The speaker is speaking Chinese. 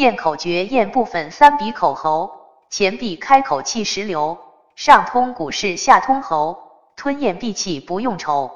咽口诀：咽部分三鼻口喉，前闭开口气时流，上通骨室，下通喉，吞咽闭气不用愁。